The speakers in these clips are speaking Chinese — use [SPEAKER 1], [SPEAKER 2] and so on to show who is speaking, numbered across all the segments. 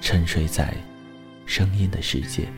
[SPEAKER 1] 沉睡在声音的世界。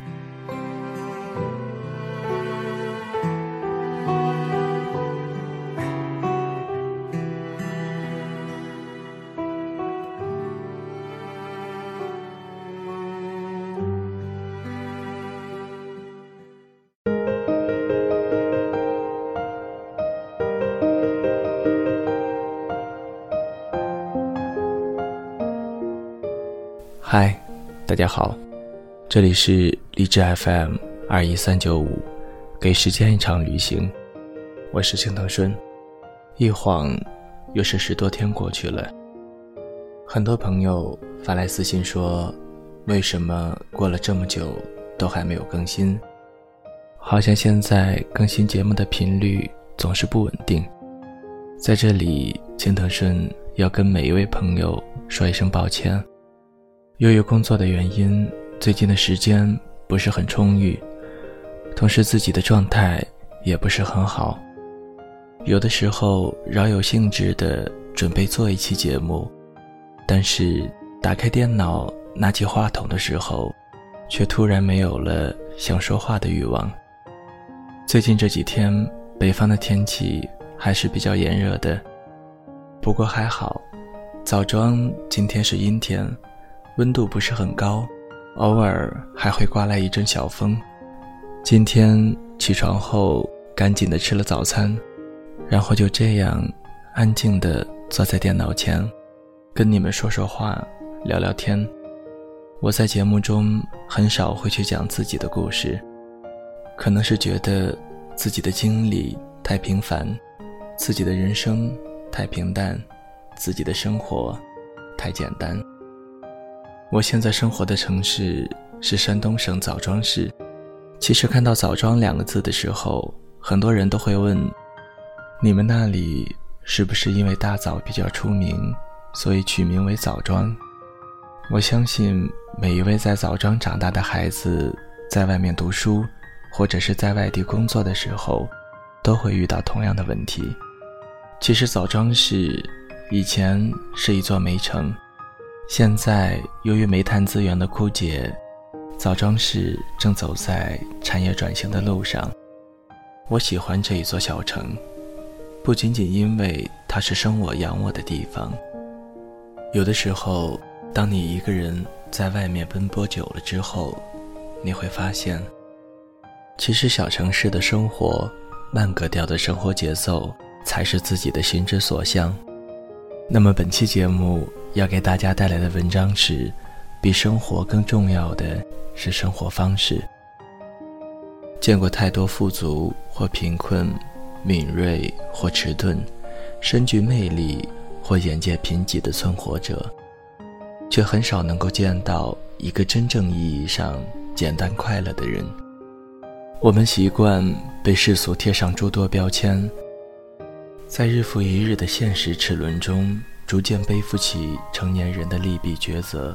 [SPEAKER 1] 嗨，大家好，这里是励志 FM 二一三九五，给时间一场旅行，我是青藤顺。一晃又是十多天过去了，很多朋友发来私信说，为什么过了这么久都还没有更新？好像现在更新节目的频率总是不稳定。在这里，青藤顺要跟每一位朋友说一声抱歉。由于工作的原因，最近的时间不是很充裕，同时自己的状态也不是很好。有的时候饶有兴致的准备做一期节目，但是打开电脑拿起话筒的时候，却突然没有了想说话的欲望。最近这几天北方的天气还是比较炎热的，不过还好，枣庄今天是阴天。温度不是很高，偶尔还会刮来一阵小风。今天起床后，赶紧的吃了早餐，然后就这样安静的坐在电脑前，跟你们说说话，聊聊天。我在节目中很少会去讲自己的故事，可能是觉得自己的经历太平凡，自己的人生太平淡，自己的生活太简单。我现在生活的城市是山东省枣庄市。其实看到“枣庄”两个字的时候，很多人都会问：你们那里是不是因为大枣比较出名，所以取名为枣庄？我相信每一位在枣庄长大的孩子，在外面读书或者是在外地工作的时候，都会遇到同样的问题。其实枣庄市以前是一座煤城。现在，由于煤炭资源的枯竭，枣庄市正走在产业转型的路上。我喜欢这一座小城，不仅仅因为它是生我养我的地方。有的时候，当你一个人在外面奔波久了之后，你会发现，其实小城市的生活，慢格调的生活节奏，才是自己的心之所向。那么本期节目要给大家带来的文章是：比生活更重要的是生活方式。见过太多富足或贫困、敏锐或迟钝、深具魅力或眼界贫瘠的存活者，却很少能够见到一个真正意义上简单快乐的人。我们习惯被世俗贴上诸多标签。在日复一日的现实齿轮中，逐渐背负起成年人的利弊抉择，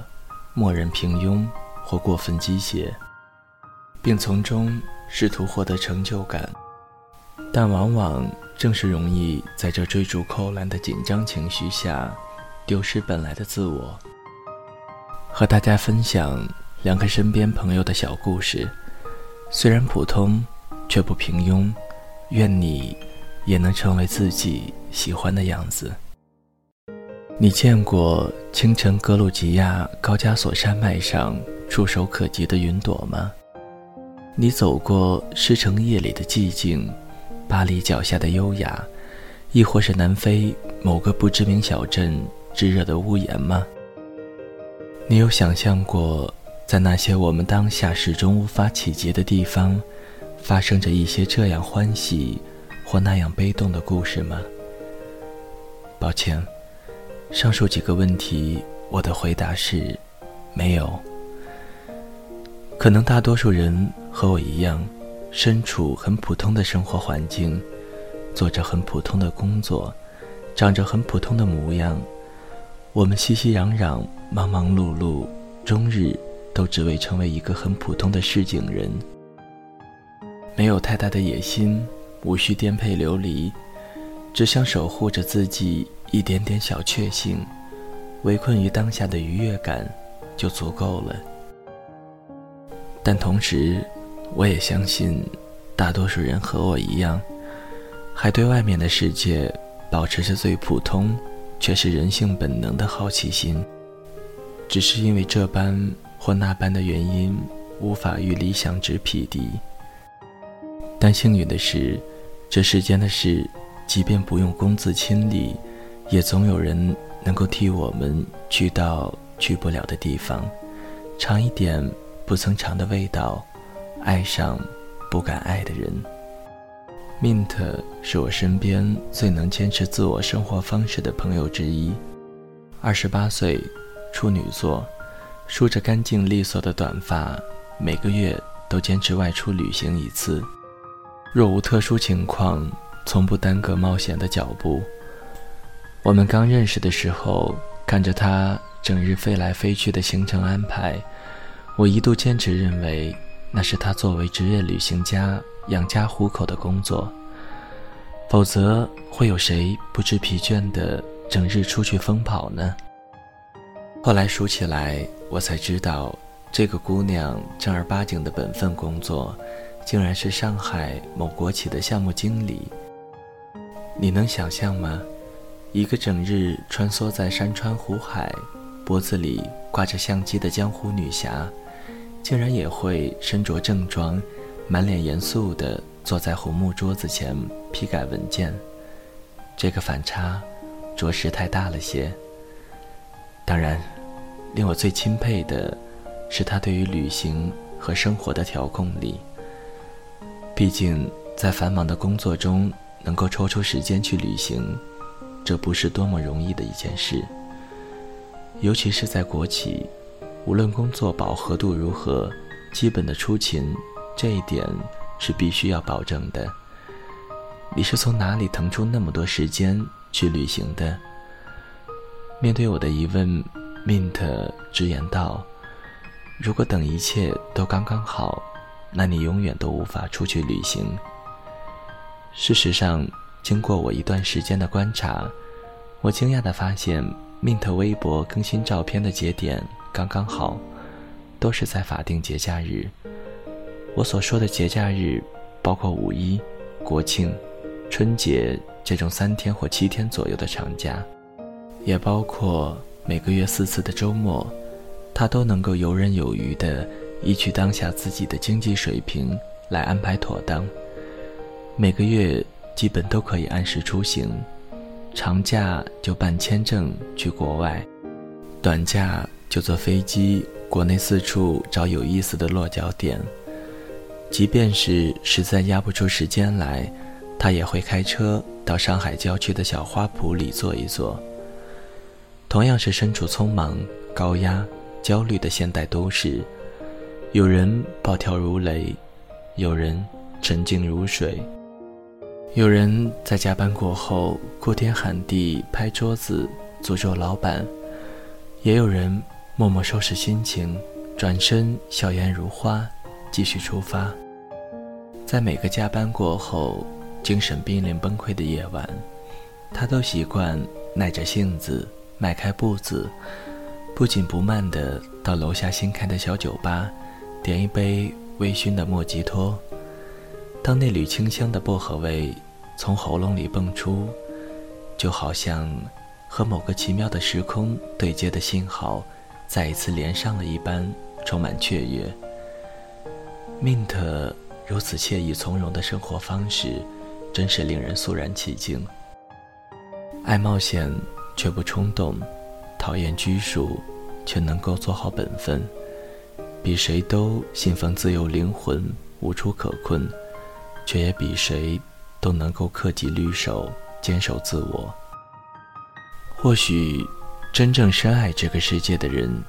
[SPEAKER 1] 默认平庸或过分机械，并从中试图获得成就感，但往往正是容易在这追逐扣篮的紧张情绪下，丢失本来的自我。和大家分享两个身边朋友的小故事，虽然普通，却不平庸。愿你。也能成为自己喜欢的样子。你见过清晨格鲁吉亚高加索山脉上触手可及的云朵吗？你走过狮城夜里的寂静，巴黎脚下的优雅，亦或是南非某个不知名小镇炙热的屋檐吗？你有想象过，在那些我们当下始终无法企及的地方，发生着一些这样欢喜或那样悲动的故事吗？抱歉，上述几个问题，我的回答是，没有。可能大多数人和我一样，身处很普通的生活环境，做着很普通的工作，长着很普通的模样。我们熙熙攘攘、忙忙碌碌，终日都只为成为一个很普通的市井人。没有太大的野心，无需颠沛流离，只想守护着自己一点点小确幸，围困于当下的愉悦感，就足够了。但同时，我也相信，大多数人和我一样，还对外面的世界保持着最普通却是人性本能的好奇心，只是因为这般或那般的原因，无法与理想值匹敌。但幸运的是，这世间的事，即便不用公自亲历，也总有人能够替我们去到去不了的地方，尝一点。不曾尝的味道，爱上不敢爱的人。Mint 是我身边最能坚持自我生活方式的朋友之一。二十八岁，处女座，梳着干净利索的短发，每个月都坚持外出旅行一次。若无特殊情况，从不耽搁冒险的脚步。我们刚认识的时候，看着他整日飞来飞去的行程安排。我一度坚持认为，那是他作为职业旅行家养家糊口的工作。否则，会有谁不知疲倦的整日出去疯跑呢？后来数起来，我才知道，这个姑娘正儿八经的本分工作，竟然是上海某国企的项目经理。你能想象吗？一个整日穿梭在山川湖海，脖子里挂着相机的江湖女侠。竟然也会身着正装，满脸严肃地坐在红木桌子前批改文件，这个反差，着实太大了些。当然，令我最钦佩的，是他对于旅行和生活的调控力。毕竟，在繁忙的工作中，能够抽出时间去旅行，这不是多么容易的一件事，尤其是在国企。无论工作饱和度如何，基本的出勤，这一点是必须要保证的。你是从哪里腾出那么多时间去旅行的？面对我的疑问，Mint 直言道：“如果等一切都刚刚好，那你永远都无法出去旅行。”事实上，经过我一段时间的观察，我惊讶地发现，Mint 微博更新照片的节点。刚刚好，都是在法定节假日。我所说的节假日，包括五一、国庆、春节这种三天或七天左右的长假，也包括每个月四次的周末，他都能够游刃有余地依据当下自己的经济水平来安排妥当。每个月基本都可以按时出行，长假就办签证去国外，短假。就坐飞机，国内四处找有意思的落脚点。即便是实在压不出时间来，他也会开车到上海郊区的小花圃里坐一坐。同样是身处匆忙、高压、焦虑的现代都市，有人暴跳如雷，有人沉静如水，有人在加班过后哭天喊地拍桌子诅咒老板，也有人。默默收拾心情，转身笑颜如花，继续出发。在每个加班过后、精神濒临崩溃的夜晚，他都习惯耐着性子迈开步子，不紧不慢地到楼下新开的小酒吧，点一杯微醺的莫吉托。当那缕清香的薄荷味从喉咙里蹦出，就好像和某个奇妙的时空对接的信号。再一次连上了一般，充满雀跃。Mint 如此惬意从容的生活方式，真是令人肃然起敬。爱冒险却不冲动，讨厌拘束却能够做好本分，比谁都信奉自由灵魂无处可困，却也比谁都能够恪己律守，坚守自我。或许，真正深爱这个世界的人，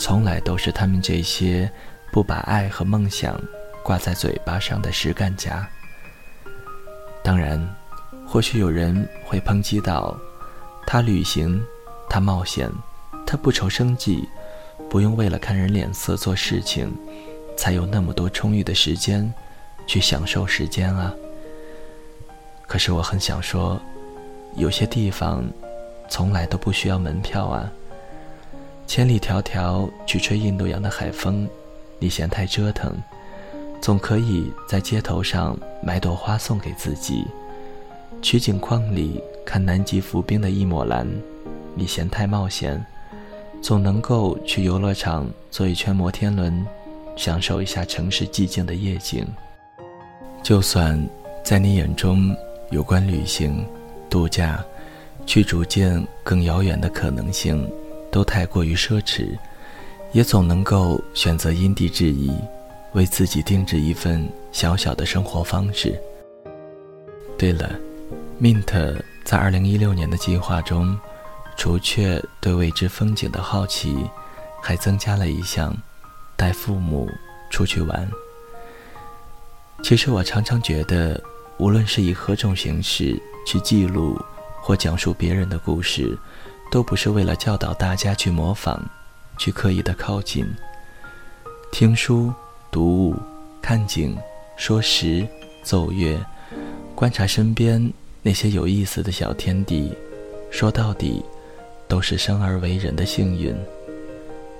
[SPEAKER 1] 从来都是他们这些不把爱和梦想挂在嘴巴上的实干家。当然，或许有人会抨击道：“他旅行，他冒险，他不愁生计，不用为了看人脸色做事情，才有那么多充裕的时间去享受时间啊。”可是我很想说，有些地方。从来都不需要门票啊！千里迢迢去吹印度洋的海风，你嫌太折腾，总可以在街头上买朵花送给自己；取景框里看南极浮冰的一抹蓝，你嫌太冒险，总能够去游乐场坐一圈摩天轮，享受一下城市寂静的夜景。就算在你眼中，有关旅行、度假。去逐渐更遥远的可能性，都太过于奢侈，也总能够选择因地制宜，为自己定制一份小小的生活方式。对了，Mint 在二零一六年的计划中，除却对未知风景的好奇，还增加了一项，带父母出去玩。其实我常常觉得，无论是以何种形式去记录。或讲述别人的故事，都不是为了教导大家去模仿，去刻意的靠近。听书、读物、看景、说时、奏乐，观察身边那些有意思的小天地，说到底，都是生而为人的幸运。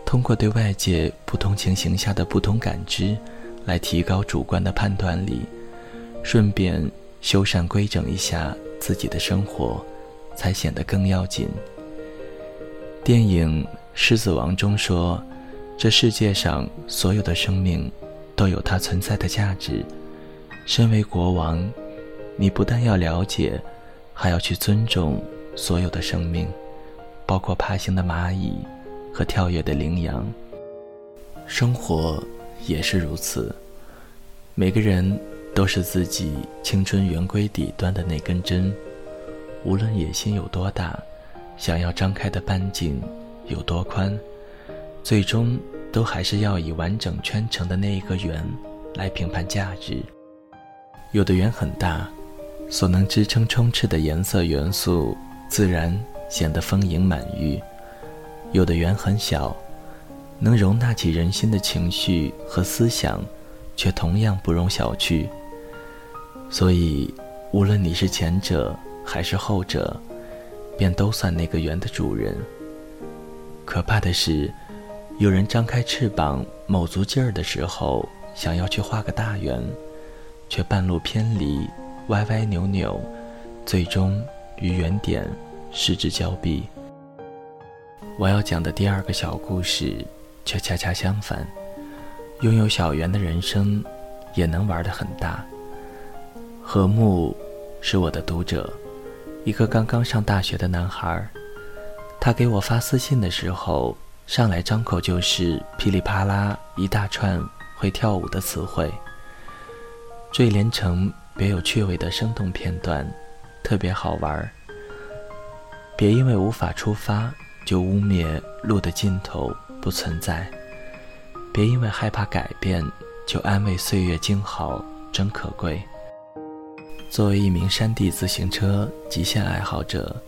[SPEAKER 1] 通过对外界不同情形下的不同感知，来提高主观的判断力，顺便修缮规整一下自己的生活。才显得更要紧。电影《狮子王》中说：“这世界上所有的生命都有它存在的价值。身为国王，你不但要了解，还要去尊重所有的生命，包括爬行的蚂蚁和跳跃的羚羊。生活也是如此。每个人都是自己青春圆规底端的那根针。”无论野心有多大，想要张开的半径有多宽，最终都还是要以完整圈成的那一个圆来评判价值。有的圆很大，所能支撑充斥的颜色元素自然显得丰盈满溢；有的圆很小，能容纳起人心的情绪和思想，却同样不容小觑。所以，无论你是前者，还是后者，便都算那个圆的主人。可怕的是，有人张开翅膀卯足劲儿的时候，想要去画个大圆，却半路偏离，歪歪扭扭，最终与原点失之交臂。我要讲的第二个小故事，却恰恰相反，拥有小圆的人生，也能玩得很大。何木，是我的读者。一个刚刚上大学的男孩，他给我发私信的时候，上来张口就是噼里啪啦一大串会跳舞的词汇，缀连成别有趣味的生动片段，特别好玩。别因为无法出发就污蔑路的尽头不存在，别因为害怕改变就安慰岁月静好真可贵。作为一名山地自行车极限爱好者，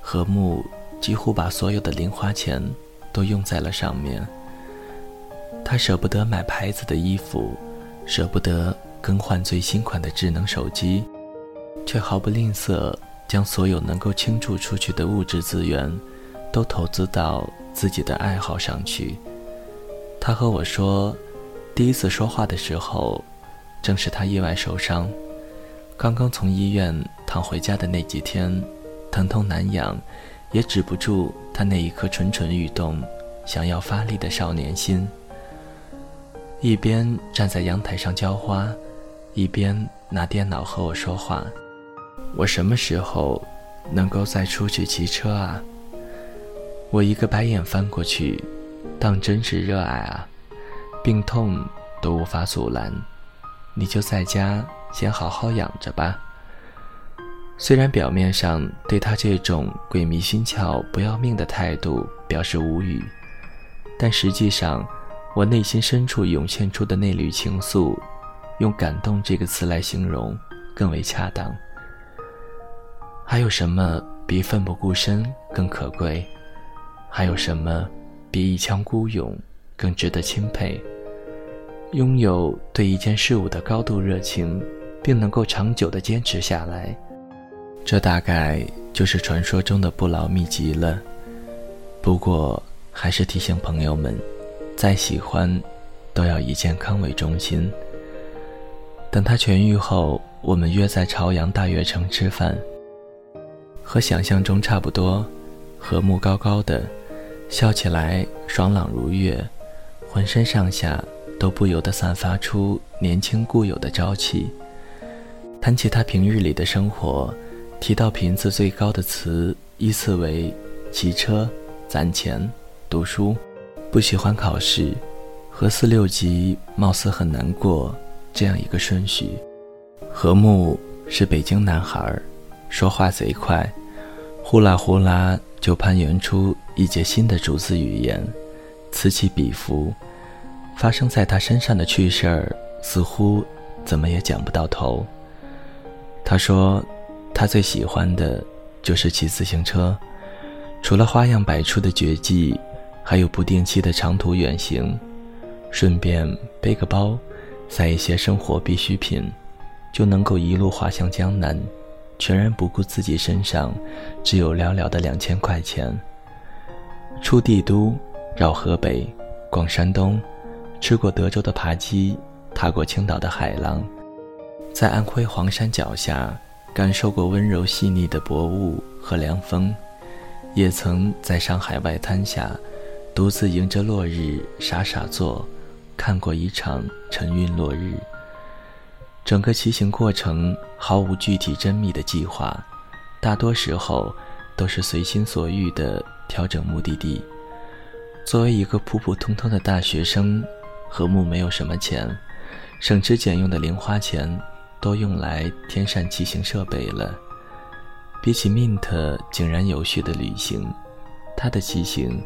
[SPEAKER 1] 何木几乎把所有的零花钱都用在了上面。他舍不得买牌子的衣服，舍不得更换最新款的智能手机，却毫不吝啬将所有能够倾注出去的物质资源，都投资到自己的爱好上去。他和我说，第一次说话的时候，正是他意外受伤。刚刚从医院躺回家的那几天，疼痛难养，也止不住他那一颗蠢蠢欲动、想要发力的少年心。一边站在阳台上浇花，一边拿电脑和我说话。我什么时候能够再出去骑车啊？我一个白眼翻过去，当真是热爱啊！病痛都无法阻拦，你就在家先好好养着吧。虽然表面上对他这种鬼迷心窍、不要命的态度表示无语，但实际上，我内心深处涌现出的那缕情愫，用“感动”这个词来形容更为恰当。还有什么比奋不顾身更可贵？还有什么比一腔孤勇更值得钦佩？拥有对一件事物的高度热情，并能够长久的坚持下来。这大概就是传说中的不老秘籍了。不过，还是提醒朋友们，再喜欢，都要以健康为中心。等他痊愈后，我们约在朝阳大悦城吃饭。和想象中差不多，和睦高高的，笑起来爽朗如月，浑身上下都不由得散发出年轻固有的朝气。谈起他平日里的生活。提到频次最高的词，依次为骑车、攒钱、读书，不喜欢考试，和四六级貌似很难过这样一个顺序。和睦是北京男孩，说话贼快，呼啦呼啦就攀援出一节新的竹子语言，此起彼伏。发生在他身上的趣事儿，似乎怎么也讲不到头。他说。他最喜欢的就是骑自行车，除了花样百出的绝技，还有不定期的长途远行，顺便背个包，塞一些生活必需品，就能够一路滑向江南，全然不顾自己身上只有寥寥的两千块钱。出帝都，绕河北，逛山东，吃过德州的扒鸡，踏过青岛的海浪，在安徽黄山脚下。感受过温柔细腻的薄雾和凉风，也曾在上海外滩下，独自迎着落日傻傻坐，看过一场晨晕落日。整个骑行过程毫无具体缜密的计划，大多时候都是随心所欲地调整目的地。作为一个普普通通的大学生，何木没有什么钱，省吃俭用的零花钱。都用来添上骑行设备了。比起 Mint 井然有序的旅行，他的骑行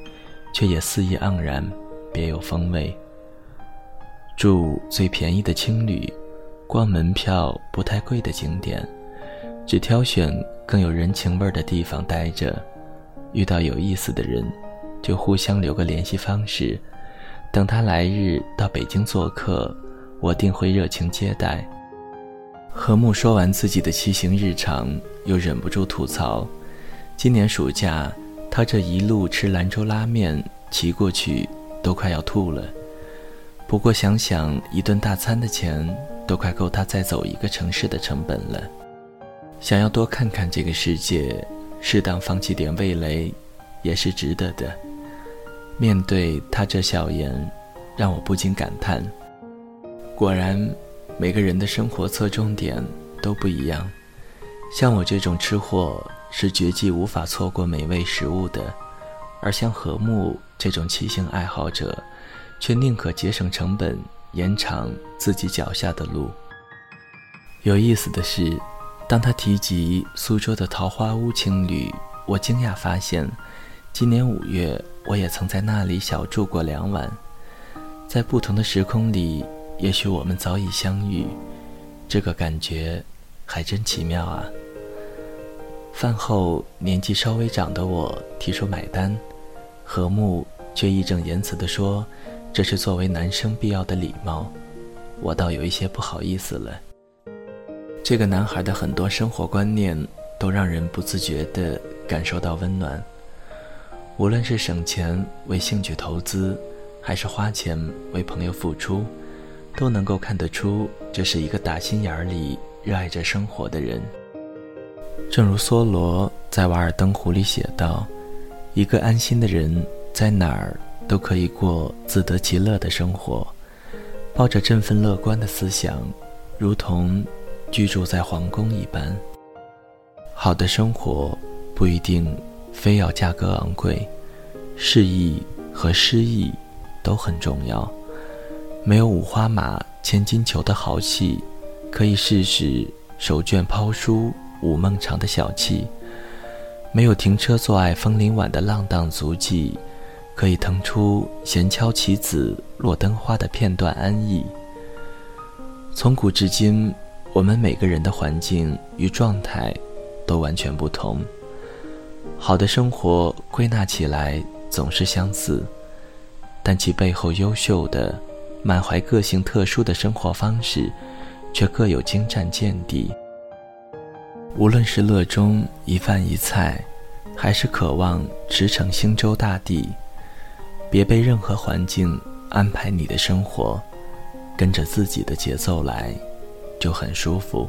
[SPEAKER 1] 却也肆意盎然，别有风味。住最便宜的青旅，逛门票不太贵的景点，只挑选更有人情味的地方待着。遇到有意思的人，就互相留个联系方式。等他来日到北京做客，我定会热情接待。何木说完自己的骑行日常，又忍不住吐槽：“今年暑假，他这一路吃兰州拉面，骑过去都快要吐了。不过想想一顿大餐的钱，都快够他再走一个城市的成本了。想要多看看这个世界，适当放弃点味蕾，也是值得的。”面对他这笑颜，让我不禁感叹：果然。每个人的生活侧重点都不一样，像我这种吃货是绝技无法错过美味食物的，而像何木这种骑行爱好者，却宁可节省成本，延长自己脚下的路。有意思的是，当他提及苏州的桃花坞青旅，我惊讶发现，今年五月我也曾在那里小住过两晚，在不同的时空里。也许我们早已相遇，这个感觉还真奇妙啊。饭后，年纪稍微长的我提出买单，何木却义正言辞地说：“这是作为男生必要的礼貌。”我倒有一些不好意思了。这个男孩的很多生活观念都让人不自觉地感受到温暖，无论是省钱为兴趣投资，还是花钱为朋友付出。都能够看得出，这是一个打心眼里热爱着生活的人。正如梭罗在《瓦尔登湖》里写道：“一个安心的人，在哪儿都可以过自得其乐的生活。抱着振奋乐观的思想，如同居住在皇宫一般。好的生活不一定非要价格昂贵，适意和诗意都很重要。没有五花马、千金裘的豪气，可以试试手绢抛书、午梦长的小气；没有停车坐爱枫林晚的浪荡足迹。可以腾出闲敲棋子落灯花的片段安逸。从古至今，我们每个人的环境与状态都完全不同。好的生活归纳起来总是相似，但其背后优秀的、满怀个性特殊的生活方式，却各有精湛见地。无论是乐中一饭一菜，还是渴望驰骋星洲大地。别被任何环境安排你的生活，跟着自己的节奏来，就很舒服。